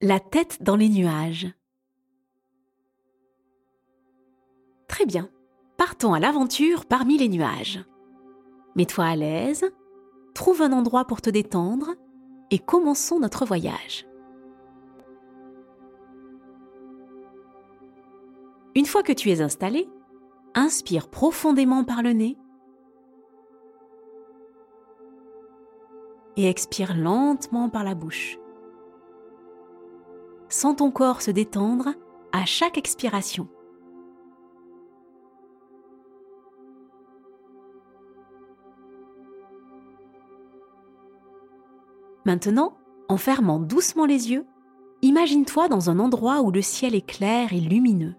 La tête dans les nuages. Très bien, partons à l'aventure parmi les nuages. Mets-toi à l'aise, trouve un endroit pour te détendre et commençons notre voyage. Une fois que tu es installé, inspire profondément par le nez et expire lentement par la bouche. Sens ton corps se détendre à chaque expiration. Maintenant, en fermant doucement les yeux, imagine-toi dans un endroit où le ciel est clair et lumineux.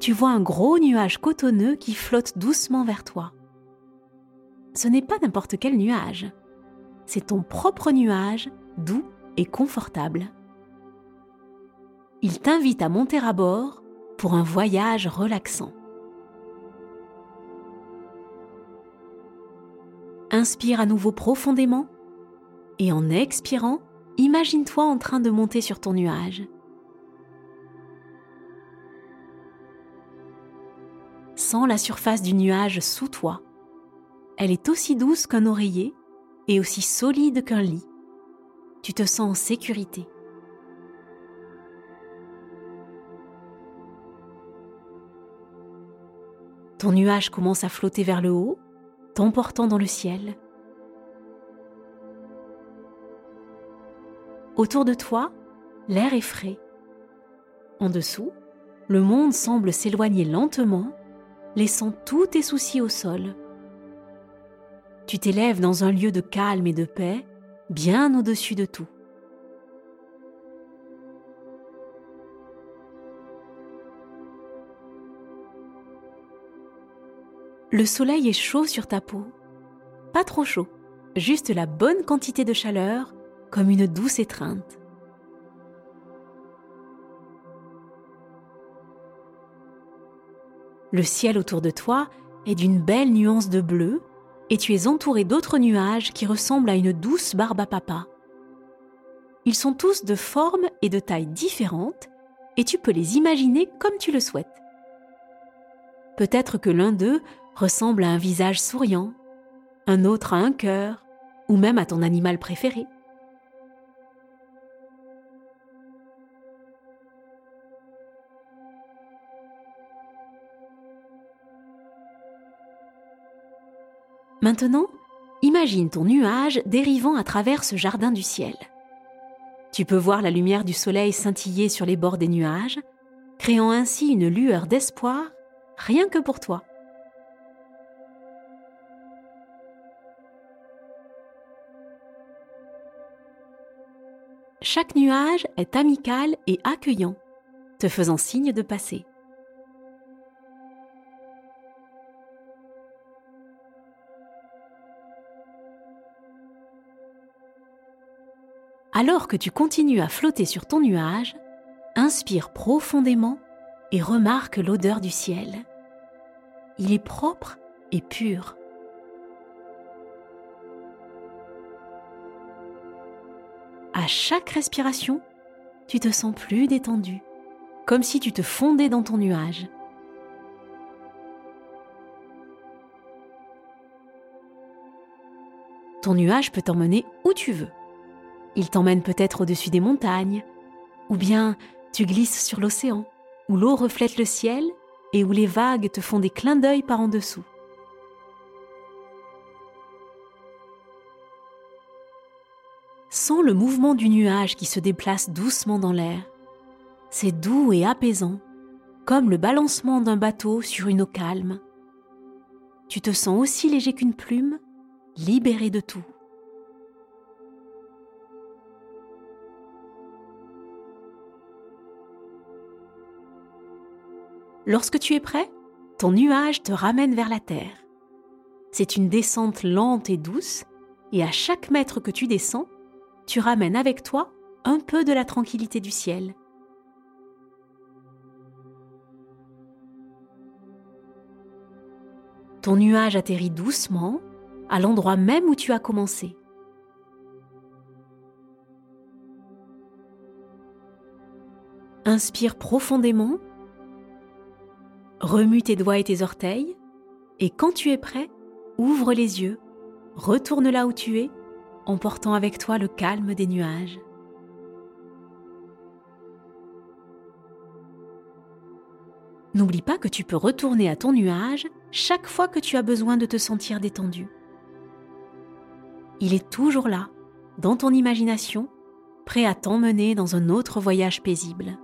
Tu vois un gros nuage cotonneux qui flotte doucement vers toi. Ce n'est pas n'importe quel nuage c'est ton propre nuage, doux et confortable. Il t'invite à monter à bord pour un voyage relaxant. Inspire à nouveau profondément et en expirant, imagine-toi en train de monter sur ton nuage. Sens la surface du nuage sous toi. Elle est aussi douce qu'un oreiller et aussi solide qu'un lit. Tu te sens en sécurité. Ton nuage commence à flotter vers le haut, t'emportant dans le ciel. Autour de toi, l'air est frais. En dessous, le monde semble s'éloigner lentement, laissant tous tes soucis au sol. Tu t'élèves dans un lieu de calme et de paix, bien au-dessus de tout. Le soleil est chaud sur ta peau. Pas trop chaud, juste la bonne quantité de chaleur, comme une douce étreinte. Le ciel autour de toi est d'une belle nuance de bleu et tu es entouré d'autres nuages qui ressemblent à une douce barbe à papa. Ils sont tous de forme et de taille différentes et tu peux les imaginer comme tu le souhaites. Peut-être que l'un d'eux ressemble à un visage souriant, un autre à un cœur ou même à ton animal préféré. Maintenant, imagine ton nuage dérivant à travers ce jardin du ciel. Tu peux voir la lumière du soleil scintiller sur les bords des nuages, créant ainsi une lueur d'espoir rien que pour toi. Chaque nuage est amical et accueillant, te faisant signe de passer. Alors que tu continues à flotter sur ton nuage, inspire profondément et remarque l'odeur du ciel. Il est propre et pur. À chaque respiration, tu te sens plus détendu, comme si tu te fondais dans ton nuage. Ton nuage peut t'emmener où tu veux. Il t'emmène peut-être au-dessus des montagnes, ou bien tu glisses sur l'océan, où l'eau reflète le ciel et où les vagues te font des clins d'œil par en dessous. Sens le mouvement du nuage qui se déplace doucement dans l'air. C'est doux et apaisant, comme le balancement d'un bateau sur une eau calme. Tu te sens aussi léger qu'une plume, libéré de tout. Lorsque tu es prêt, ton nuage te ramène vers la Terre. C'est une descente lente et douce, et à chaque mètre que tu descends, tu ramènes avec toi un peu de la tranquillité du ciel. Ton nuage atterrit doucement à l'endroit même où tu as commencé. Inspire profondément remue tes doigts et tes orteils, et quand tu es prêt, ouvre les yeux, retourne là où tu es, en portant avec toi le calme des nuages. N'oublie pas que tu peux retourner à ton nuage chaque fois que tu as besoin de te sentir détendu. Il est toujours là, dans ton imagination, prêt à t'emmener dans un autre voyage paisible.